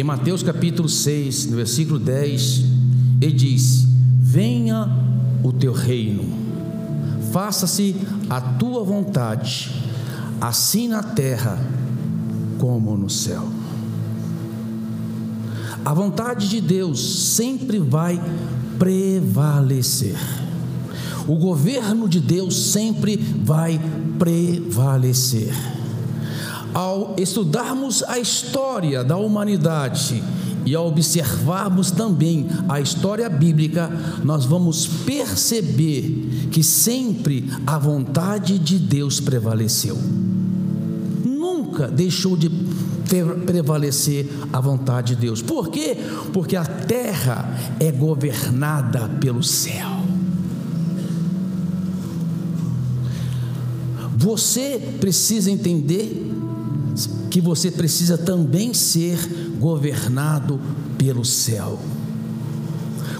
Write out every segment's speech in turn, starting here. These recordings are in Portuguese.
Em Mateus capítulo 6, no versículo 10, ele diz: Venha o teu reino, faça-se a tua vontade, assim na terra como no céu. A vontade de Deus sempre vai prevalecer. O governo de Deus sempre vai prevalecer. Ao estudarmos a história da humanidade e ao observarmos também a história bíblica, nós vamos perceber que sempre a vontade de Deus prevaleceu. Nunca deixou de prevalecer a vontade de Deus. Por quê? Porque a terra é governada pelo céu. Você precisa entender que você precisa também ser governado pelo céu.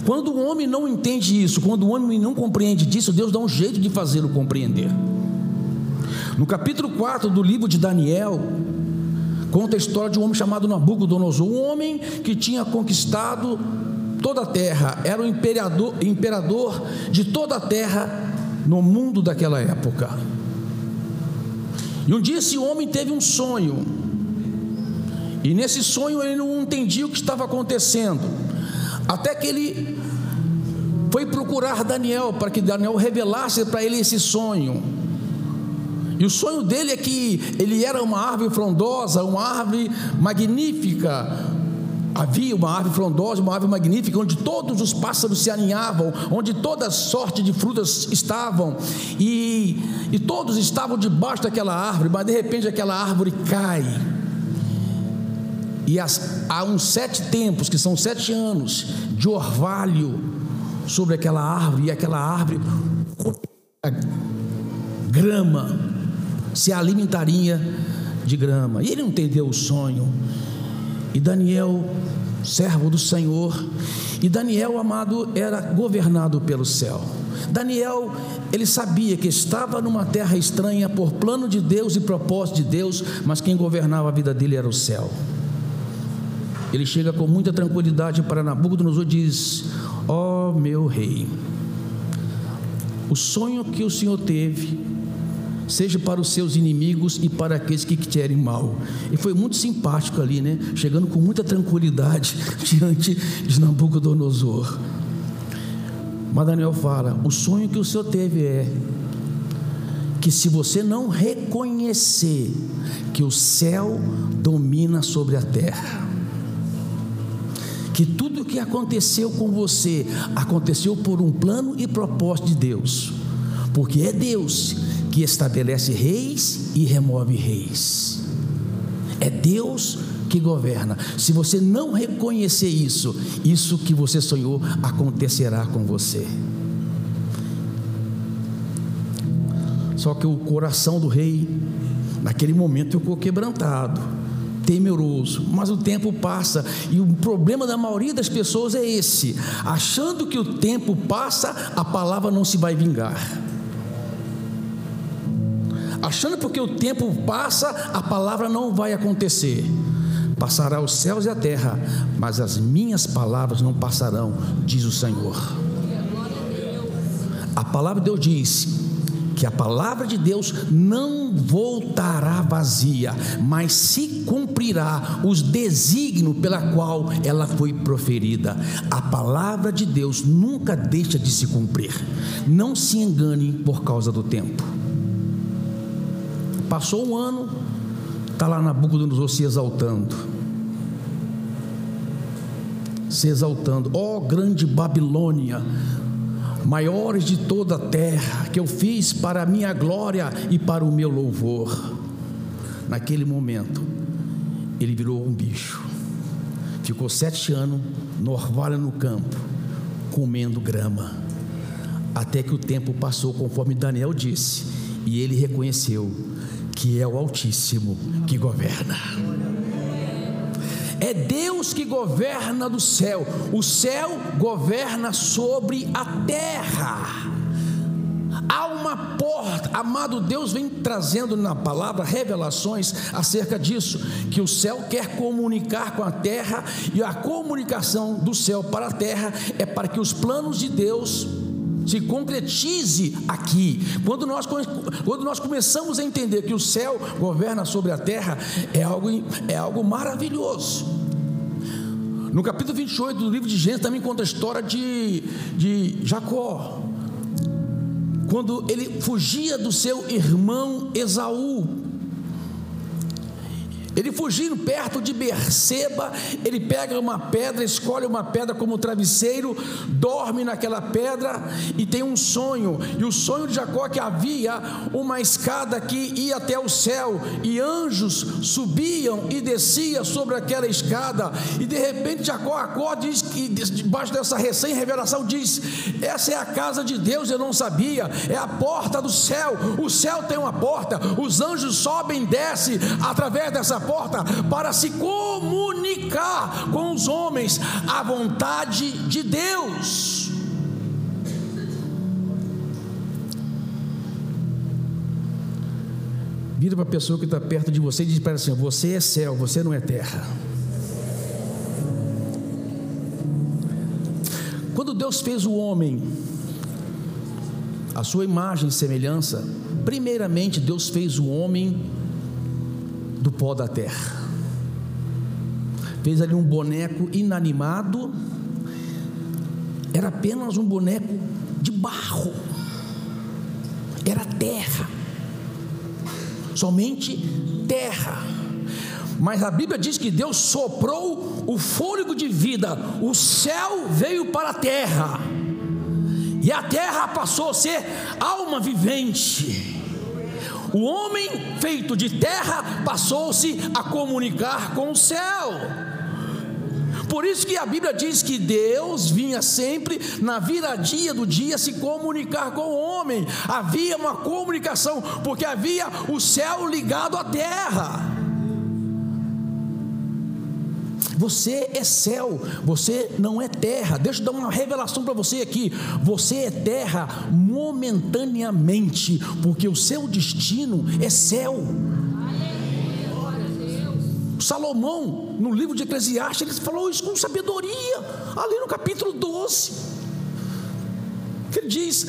Quando o homem não entende isso, quando o homem não compreende disso, Deus dá um jeito de fazê-lo compreender. No capítulo 4 do livro de Daniel, conta a história de um homem chamado Nabucodonosor, um homem que tinha conquistado toda a terra, era o imperador, imperador de toda a terra no mundo daquela época. E um dia esse homem teve um sonho, e nesse sonho ele não entendia o que estava acontecendo, até que ele foi procurar Daniel para que Daniel revelasse para ele esse sonho. E o sonho dele é que ele era uma árvore frondosa, uma árvore magnífica. Havia uma árvore frondosa, uma árvore magnífica, onde todos os pássaros se aninhavam, onde toda sorte de frutas estavam, e, e todos estavam debaixo daquela árvore, mas de repente aquela árvore cai. E as, há uns sete tempos, que são sete anos, de orvalho sobre aquela árvore, e aquela árvore grama se alimentaria de grama. E ele não entendeu o sonho. E Daniel, servo do Senhor, e Daniel, amado, era governado pelo céu. Daniel, ele sabia que estava numa terra estranha por plano de Deus e propósito de Deus, mas quem governava a vida dele era o céu. Ele chega com muita tranquilidade para Nabucodonosor e diz: Ó oh, meu rei, o sonho que o Senhor teve seja para os seus inimigos e para aqueles que querem mal. E foi muito simpático ali, né? Chegando com muita tranquilidade diante de Nabucodonosor. Mas Daniel fala: o sonho que o Senhor teve é que se você não reconhecer que o céu domina sobre a terra, que tudo o que aconteceu com você aconteceu por um plano e propósito de Deus, porque é Deus que estabelece reis e remove reis. É Deus que governa. Se você não reconhecer isso, isso que você sonhou acontecerá com você. Só que o coração do rei, naquele momento, ficou quebrantado, temeroso. Mas o tempo passa e o problema da maioria das pessoas é esse: achando que o tempo passa, a palavra não se vai vingar achando porque o tempo passa, a palavra não vai acontecer. Passará os céus e a terra, mas as minhas palavras não passarão, diz o Senhor. A palavra de Deus diz que a palavra de Deus não voltará vazia, mas se cumprirá os desígnios pela qual ela foi proferida. A palavra de Deus nunca deixa de se cumprir. Não se engane por causa do tempo. Passou um ano, está lá na boca do se exaltando. Se exaltando, ó oh, grande Babilônia, maiores de toda a terra, que eu fiz para a minha glória e para o meu louvor. Naquele momento, ele virou um bicho. Ficou sete anos no orvalho no campo, comendo grama, até que o tempo passou, conforme Daniel disse, e ele reconheceu que é o Altíssimo que governa. É Deus que governa do céu, o céu governa sobre a terra. Há uma porta, amado Deus vem trazendo na palavra revelações acerca disso, que o céu quer comunicar com a terra e a comunicação do céu para a terra é para que os planos de Deus se concretize aqui. Quando nós, quando nós começamos a entender que o céu governa sobre a terra, é algo, é algo maravilhoso. No capítulo 28 do livro de Gênesis também conta a história de, de Jacó quando ele fugia do seu irmão Esaú. Ele fugindo perto de Berseba, ele pega uma pedra, escolhe uma pedra como travesseiro, dorme naquela pedra e tem um sonho. E o sonho de Jacó é que havia uma escada que ia até o céu e anjos subiam e desciam sobre aquela escada. E de repente Jacó acorda diz que debaixo dessa recém-revelação diz: "Essa é a casa de Deus, eu não sabia. É a porta do céu. O céu tem uma porta. Os anjos sobem e descem através dessa porta para se comunicar com os homens a vontade de Deus. Vira para a pessoa que está perto de você e diz para ela assim: Você é céu, você não é terra. Quando Deus fez o homem, a sua imagem e semelhança, primeiramente Deus fez o homem do pó da terra. Fez ali um boneco inanimado, era apenas um boneco de barro, era terra, somente terra. Mas a Bíblia diz que Deus soprou o fôlego de vida, o céu veio para a terra, e a terra passou a ser alma vivente. O homem feito de terra passou-se a comunicar com o céu. Por isso que a Bíblia diz que Deus vinha sempre na viradia do dia se comunicar com o homem. Havia uma comunicação, porque havia o céu ligado à terra. Você é céu, você não é terra. Deixa eu dar uma revelação para você aqui. Você é terra momentaneamente, porque o seu destino é céu. Salomão, no livro de Eclesiastes, ele falou isso com sabedoria, ali no capítulo 12 que ele diz: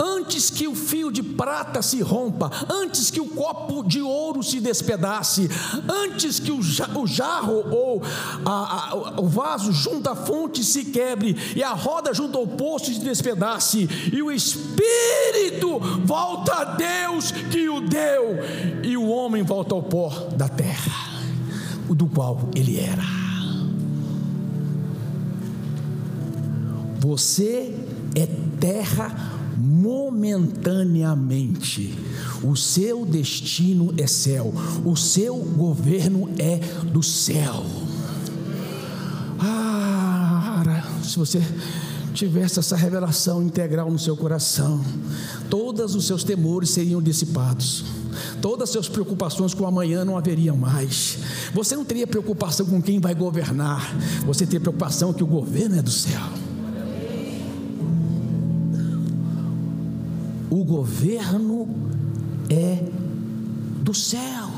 antes que o fio de prata se rompa, antes que o copo de ouro se despedace, antes que o jarro ou a, a, o vaso junto à fonte se quebre, e a roda junto ao poço se despedace, e o espírito volta a Deus que o deu, e o homem volta ao pó da terra, do qual ele era. Você é terra momentaneamente. O seu destino é céu, o seu governo é do céu. Ah, se você tivesse essa revelação integral no seu coração, todos os seus temores seriam dissipados. Todas as suas preocupações com amanhã não haveriam mais. Você não teria preocupação com quem vai governar. Você teria preocupação que o governo é do céu. O governo é do céu.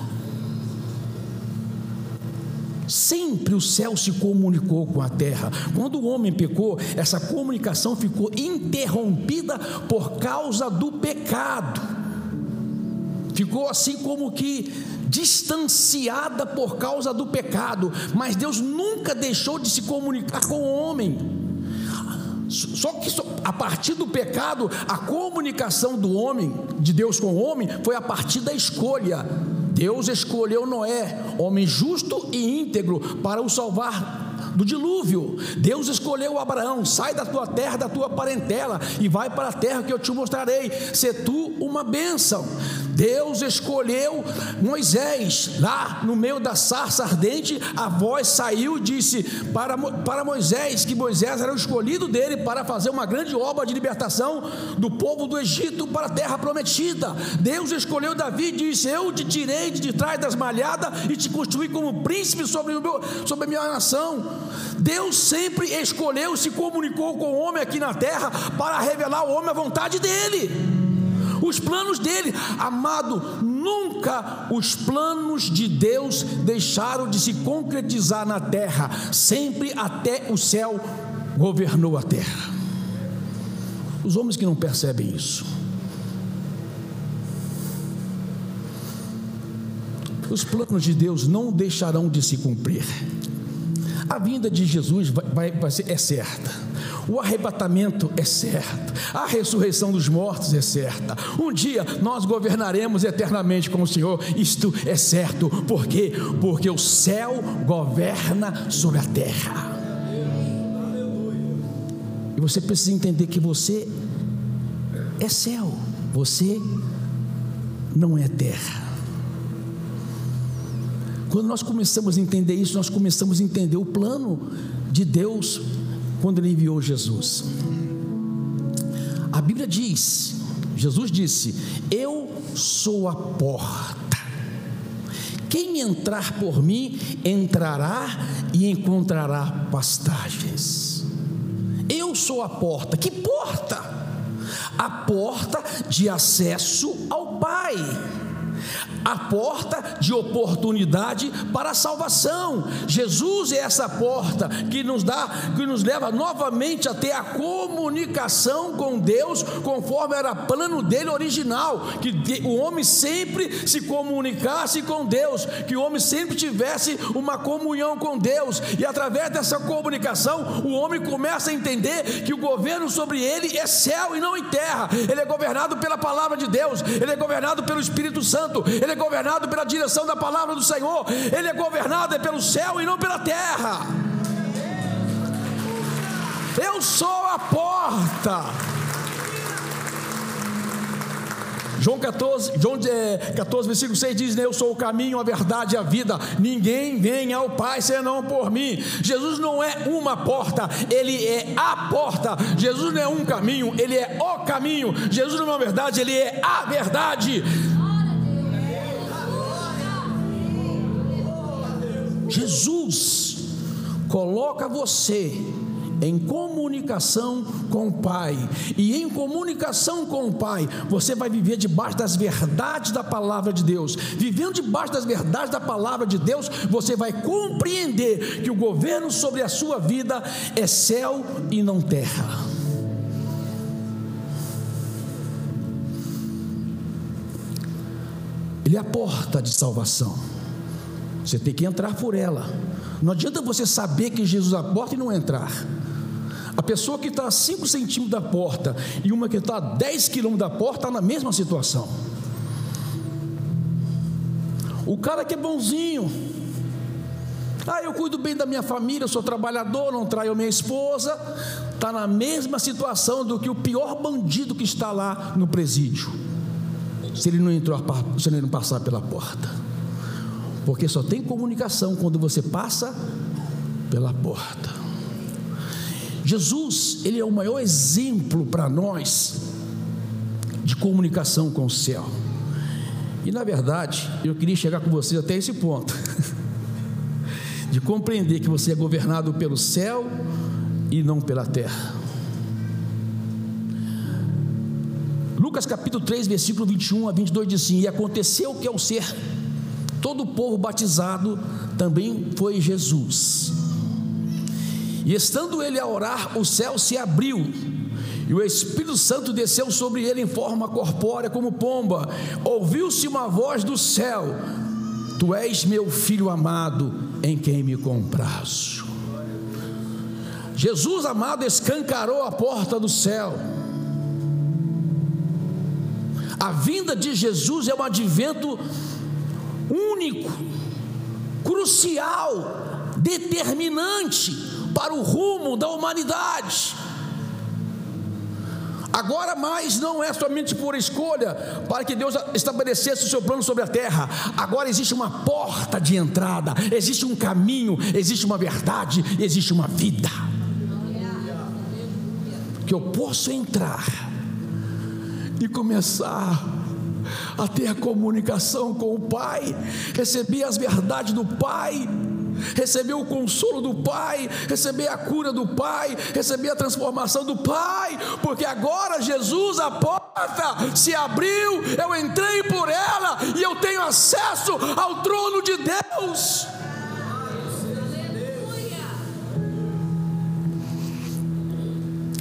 Sempre o céu se comunicou com a terra. Quando o homem pecou, essa comunicação ficou interrompida por causa do pecado. Ficou assim como que distanciada por causa do pecado, mas Deus nunca deixou de se comunicar com o homem. Só que a partir do pecado, a comunicação do homem, de Deus com o homem, foi a partir da escolha. Deus escolheu Noé, homem justo e íntegro, para o salvar do dilúvio. Deus escolheu Abraão: sai da tua terra, da tua parentela e vai para a terra que eu te mostrarei. Se tu uma bênção. Deus escolheu Moisés, lá no meio da sarça ardente, a voz saiu e disse para, para Moisés que Moisés era o escolhido dele para fazer uma grande obra de libertação do povo do Egito para a terra prometida. Deus escolheu Davi e disse: Eu te tirei de trás das malhadas e te construí como príncipe sobre, o meu, sobre a minha nação. Deus sempre escolheu, se comunicou com o homem aqui na terra para revelar ao homem a vontade dele. os planos dele. Amado, nunca os planos de Deus deixaram de se concretizar na terra, sempre até o céu governou a terra. Os homens que não percebem isso, os planos de Deus não deixarão de se cumprir. A vinda de Jesus vai, vai, vai ser, é certa. O arrebatamento é certo. A ressurreição dos mortos é certa. Um dia nós governaremos eternamente com o Senhor. Isto é certo. Por quê? Porque o céu governa sobre a terra. E você precisa entender que você é céu. Você não é terra. Quando nós começamos a entender isso, nós começamos a entender o plano de Deus quando Ele enviou Jesus. A Bíblia diz, Jesus disse: Eu sou a porta. Quem entrar por mim entrará e encontrará pastagens. Eu sou a porta. Que porta? A porta de acesso ao Pai a porta de oportunidade para a salvação. Jesus é essa porta que nos dá, que nos leva novamente a ter a comunicação com Deus, conforme era plano dele original, que o homem sempre se comunicasse com Deus, que o homem sempre tivesse uma comunhão com Deus, e através dessa comunicação, o homem começa a entender que o governo sobre ele é céu e não em terra, ele é governado pela palavra de Deus, ele é governado pelo Espírito Santo, ele é governado pela direção da palavra do Senhor, ele é governado é pelo céu e não pela terra. Eu sou a porta. João 14, João 14, versículo 6 diz: Eu sou o caminho, a verdade e a vida. Ninguém vem ao Pai senão por mim. Jesus não é uma porta, ele é a porta. Jesus não é um caminho, ele é o caminho. Jesus não é uma verdade, ele é a verdade. Jesus coloca você em comunicação com o Pai, e em comunicação com o Pai, você vai viver debaixo das verdades da palavra de Deus. Vivendo debaixo das verdades da palavra de Deus, você vai compreender que o governo sobre a sua vida é céu e não terra. Ele é a porta de salvação. Você tem que entrar por ela. Não adianta você saber que Jesus a porta e não entrar. A pessoa que está a 5 centímetros da porta e uma que está a 10 quilômetros da porta está na mesma situação. O cara que é bonzinho, ah, eu cuido bem da minha família, sou trabalhador, não traio minha esposa, está na mesma situação do que o pior bandido que está lá no presídio, se ele não entrou, se ele não passar pela porta porque só tem comunicação quando você passa pela porta. Jesus, ele é o maior exemplo para nós de comunicação com o céu. E na verdade, eu queria chegar com vocês até esse ponto, de compreender que você é governado pelo céu e não pela terra. Lucas capítulo 3, versículo 21 a 22 diz assim: E aconteceu que ao ser todo o povo batizado também foi Jesus. E estando ele a orar, o céu se abriu, e o Espírito Santo desceu sobre ele em forma corpórea como pomba. Ouviu-se uma voz do céu: Tu és meu filho amado, em quem me comprazo. Jesus amado escancarou a porta do céu. A vinda de Jesus é um advento único, crucial, determinante para o rumo da humanidade. Agora mais não é somente por escolha para que Deus estabelecesse o seu plano sobre a terra. Agora existe uma porta de entrada, existe um caminho, existe uma verdade, existe uma vida. Que eu posso entrar e começar a ter a comunicação com o Pai, receber as verdades do Pai, receber o consolo do Pai, receber a cura do Pai, receber a transformação do Pai, porque agora Jesus após porta se abriu, eu entrei por ela e eu tenho acesso ao trono de Deus.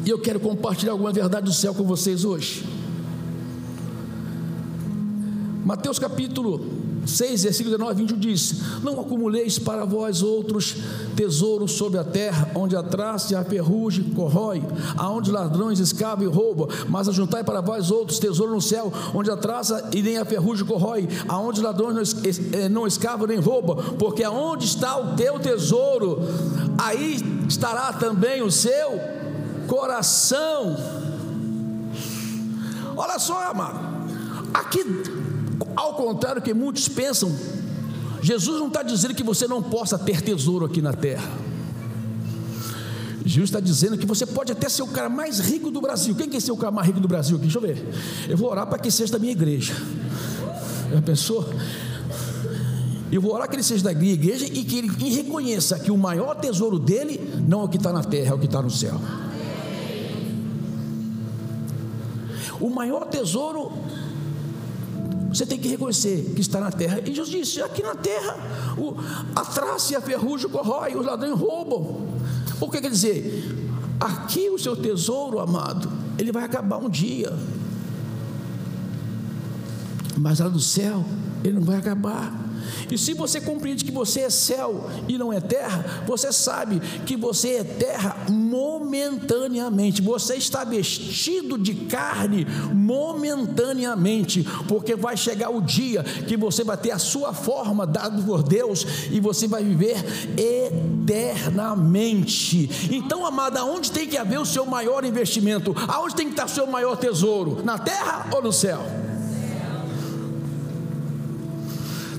E eu quero compartilhar alguma verdade do céu com vocês hoje. Mateus capítulo 6, versículo 19 20 diz: Não acumuleis para vós outros tesouros sobre a terra, onde a traça e a ferrugem corrói, aonde ladrões escavam e roubam, mas ajuntai para vós outros tesouros no céu, onde a traça e nem a ferrugem corrói, aonde ladrões não eh, escavam nem roubam, porque aonde está o teu tesouro, aí estará também o seu coração. Olha só, amado, aqui ao contrário que muitos pensam, Jesus não está dizendo que você não possa ter tesouro aqui na terra. Jesus está dizendo que você pode até ser o cara mais rico do Brasil. Quem quer ser o cara mais rico do Brasil aqui? Deixa eu ver. Eu vou orar para que seja da minha igreja. Já pensou? Eu vou orar que ele seja da minha igreja e que ele reconheça que o maior tesouro dele não é o que está na terra, é o que está no céu. O maior tesouro você tem que reconhecer que está na terra. E Jesus disse: aqui na terra o, a traça e a ferrugem corrói, os ladrões roubam. O que quer dizer? Aqui o seu tesouro, amado, ele vai acabar um dia. Mas lá do céu, ele não vai acabar. E se você compreende que você é céu e não é terra, você sabe que você é terra momentaneamente. Você está vestido de carne momentaneamente, porque vai chegar o dia que você vai ter a sua forma dada por Deus e você vai viver eternamente. Então, amada, aonde tem que haver o seu maior investimento? Aonde tem que estar o seu maior tesouro? Na terra ou no céu?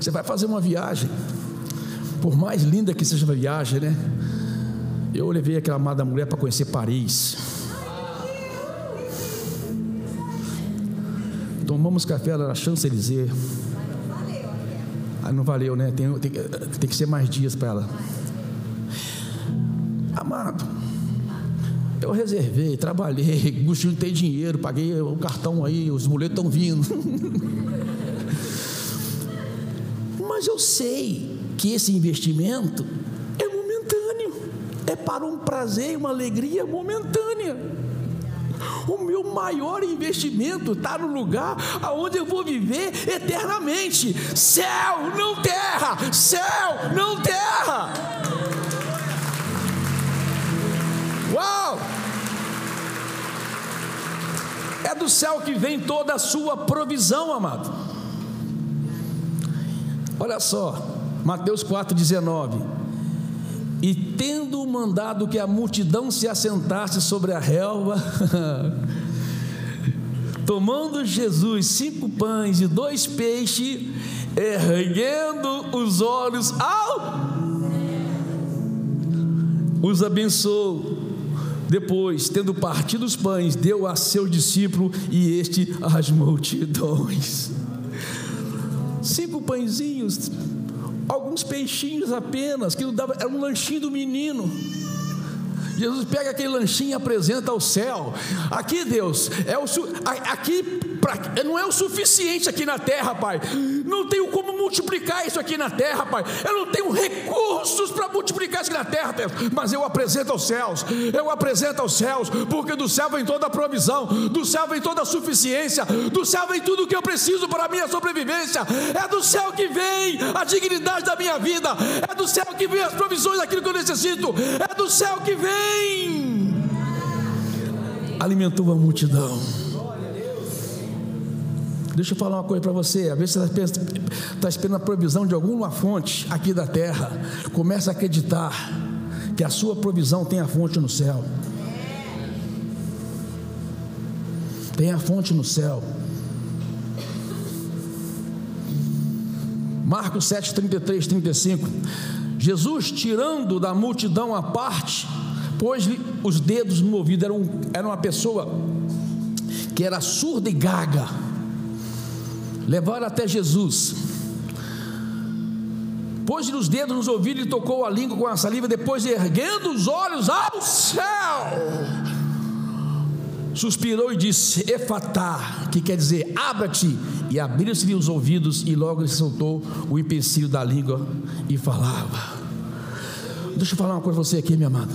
Você vai fazer uma viagem, por mais linda que seja a viagem, né? Eu levei aquela amada mulher para conhecer Paris. Tomamos café lá na Champs-Élysées. Ah, não valeu, né? Tem, tem, tem que ser mais dias para ela. Amado, eu reservei, trabalhei, Gustinho tem dinheiro, paguei o cartão aí, os boletos estão vindo. Mas eu sei que esse investimento é momentâneo, é para um prazer e uma alegria momentânea. O meu maior investimento está no lugar aonde eu vou viver eternamente. Céu, não terra. Céu, não terra. Uau! É do céu que vem toda a sua provisão, amado. Olha só, Mateus 4,19. E tendo mandado que a multidão se assentasse sobre a relva, tomando Jesus cinco pães e dois peixes, erguendo os olhos ao os abençoou. Depois, tendo partido os pães, deu a seu discípulo e este às multidões cinco pãezinhos, alguns peixinhos apenas, que não dava, era um lanchinho do menino. Jesus pega aquele lanchinho e apresenta ao céu. Aqui, Deus, é o aqui pra, não é o suficiente aqui na terra, Pai. Não tenho como multiplicar isso aqui na terra, Pai. Eu não tenho recursos para multiplicar isso aqui na terra, Deus. Mas eu apresento aos céus. Eu apresento aos céus, porque do céu vem toda a provisão, do céu vem toda a suficiência, do céu vem tudo o que eu preciso para a minha sobrevivência. É do céu que vem a dignidade da minha vida. É do céu que vem as provisões daquilo que eu necessito. É do céu que vem. Alimentou a multidão. Deixa eu falar uma coisa para você. Às vezes você está tá esperando a provisão de alguma fonte aqui da terra. Começa a acreditar que a sua provisão tem a fonte no céu. Tem a fonte no céu. Marcos 7, 33, 35. Jesus, tirando da multidão a parte, pôs-lhe os dedos no ouvido. Era, um, era uma pessoa que era surda e gaga levaram até Jesus. Pôs-lhe os dedos nos ouvidos e tocou a língua com a saliva, depois erguendo os olhos ao céu, suspirou e disse: Efatá, que quer dizer abra-te, e abriram-se-lhe os ouvidos, e logo ele soltou o empecilho da língua e falava. Deixa eu falar uma coisa para você aqui, meu amado.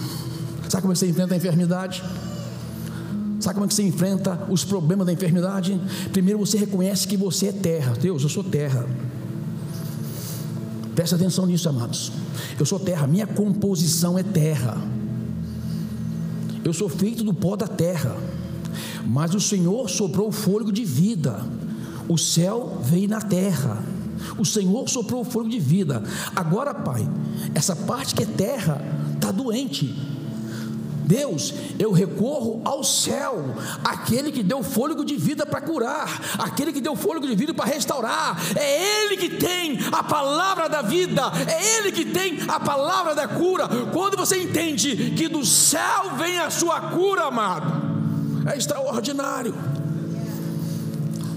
Sabe como você enfrenta a enfermidade? Sabe como é que você enfrenta os problemas da enfermidade? Primeiro você reconhece que você é terra. Deus, eu sou terra. Presta atenção nisso, amados. Eu sou terra, minha composição é terra. Eu sou feito do pó da terra. Mas o Senhor soprou o fôlego de vida. O céu veio na terra. O Senhor soprou o fôlego de vida. Agora, Pai, essa parte que é terra está doente Deus, eu recorro ao céu, aquele que deu fôlego de vida para curar, aquele que deu fôlego de vida para restaurar, é Ele que tem a palavra da vida, é Ele que tem a palavra da cura. Quando você entende que do céu vem a sua cura, amado, é extraordinário.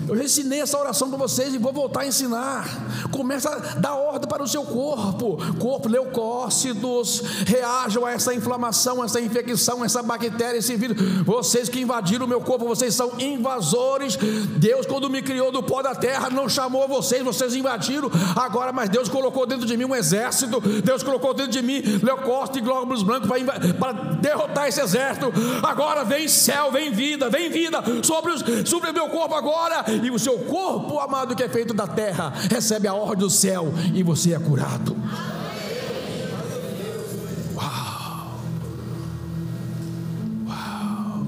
Eu já ensinei essa oração para vocês e vou voltar a ensinar. Começa a dar ordem para o seu corpo. Corpo, leucócitos, reajam a essa inflamação, essa infecção, essa bactéria, esse vírus. Vocês que invadiram o meu corpo, vocês são invasores. Deus, quando me criou do pó da terra, não chamou vocês, vocês invadiram. Agora, mas Deus colocou dentro de mim um exército. Deus colocou dentro de mim leucócitos e glóbulos brancos para, para derrotar esse exército. Agora vem céu, vem vida, vem vida sobre, os, sobre o meu corpo agora e o seu corpo, amado, que é feito da terra, recebe a ordem do céu e você é curado. Uau! Uau!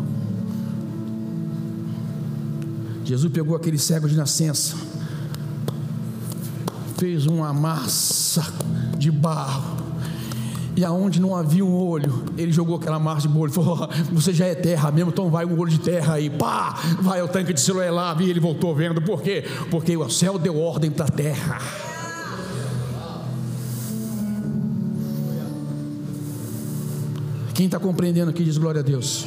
Jesus pegou aquele cego de nascença, fez uma massa de barro e aonde não havia um olho, ele jogou aquela marcha de bolho, falou: Você já é terra mesmo, então vai um olho de terra aí, pá, vai o tanque de Siloé lá, e ele voltou vendo, por quê? Porque o céu deu ordem para a terra. Quem está compreendendo aqui diz glória a Deus.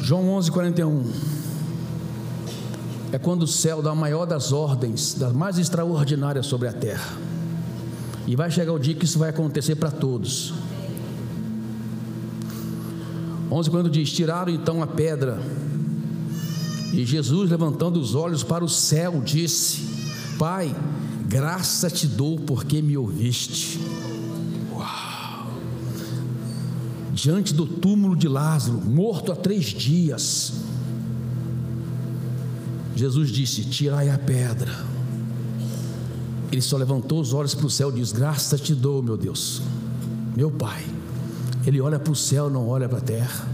João 11, 41 é quando o céu dá a maior das ordens, das mais extraordinárias sobre a terra. E vai chegar o dia que isso vai acontecer para todos. 11 quando diz: Tiraram então a pedra. E Jesus, levantando os olhos para o céu, disse: Pai, graça te dou porque me ouviste. Uau! Diante do túmulo de Lázaro, morto há três dias, Jesus disse: Tirai a pedra. Ele só levantou os olhos para o céu e disse: Graça te dou, meu Deus, meu Pai. Ele olha para o céu, não olha para a terra.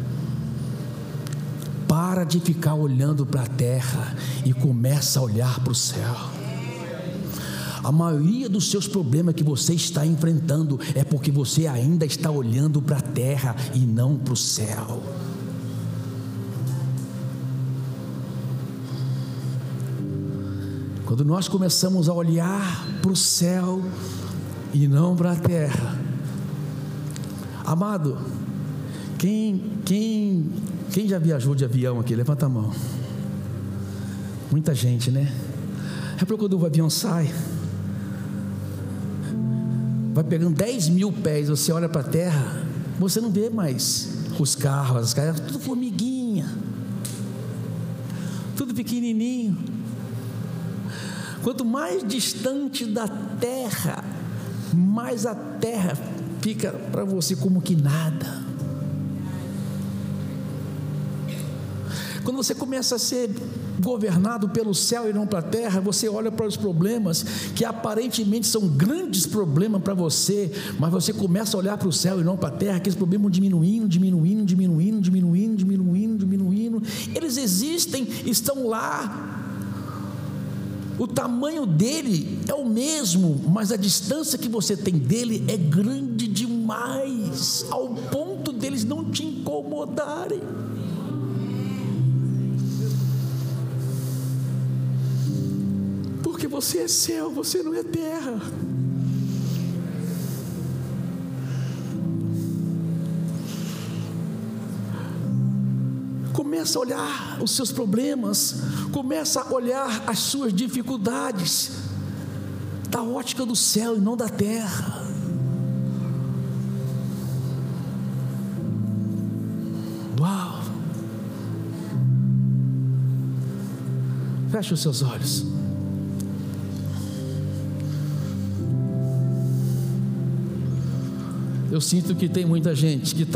Para de ficar olhando para a terra e começa a olhar para o céu. A maioria dos seus problemas que você está enfrentando é porque você ainda está olhando para a terra e não para o céu. Quando nós começamos a olhar para o céu e não para a terra, amado, quem, quem, quem já viajou de avião aqui? Levanta a mão. Muita gente, né? É porque quando o avião sai, vai pegando 10 mil pés, você olha para a terra, você não vê mais os carros, as casas, tudo formiguinha, tudo pequenininho. Quanto mais distante da terra, mais a terra fica para você como que nada. Quando você começa a ser governado pelo céu e não para a terra, você olha para os problemas que aparentemente são grandes problemas para você, mas você começa a olhar para o céu e não para a terra, aqueles problemas diminuindo, diminuindo, diminuindo, diminuindo, diminuindo, diminuindo. Eles existem, estão lá, o tamanho dele é o mesmo, mas a distância que você tem dele é grande demais, ao ponto deles não te incomodarem. Porque você é céu, você não é terra. começa a olhar os seus problemas, começa a olhar as suas dificuldades, da ótica do céu e não da terra. Uau! Feche os seus olhos. Eu sinto que tem muita gente que está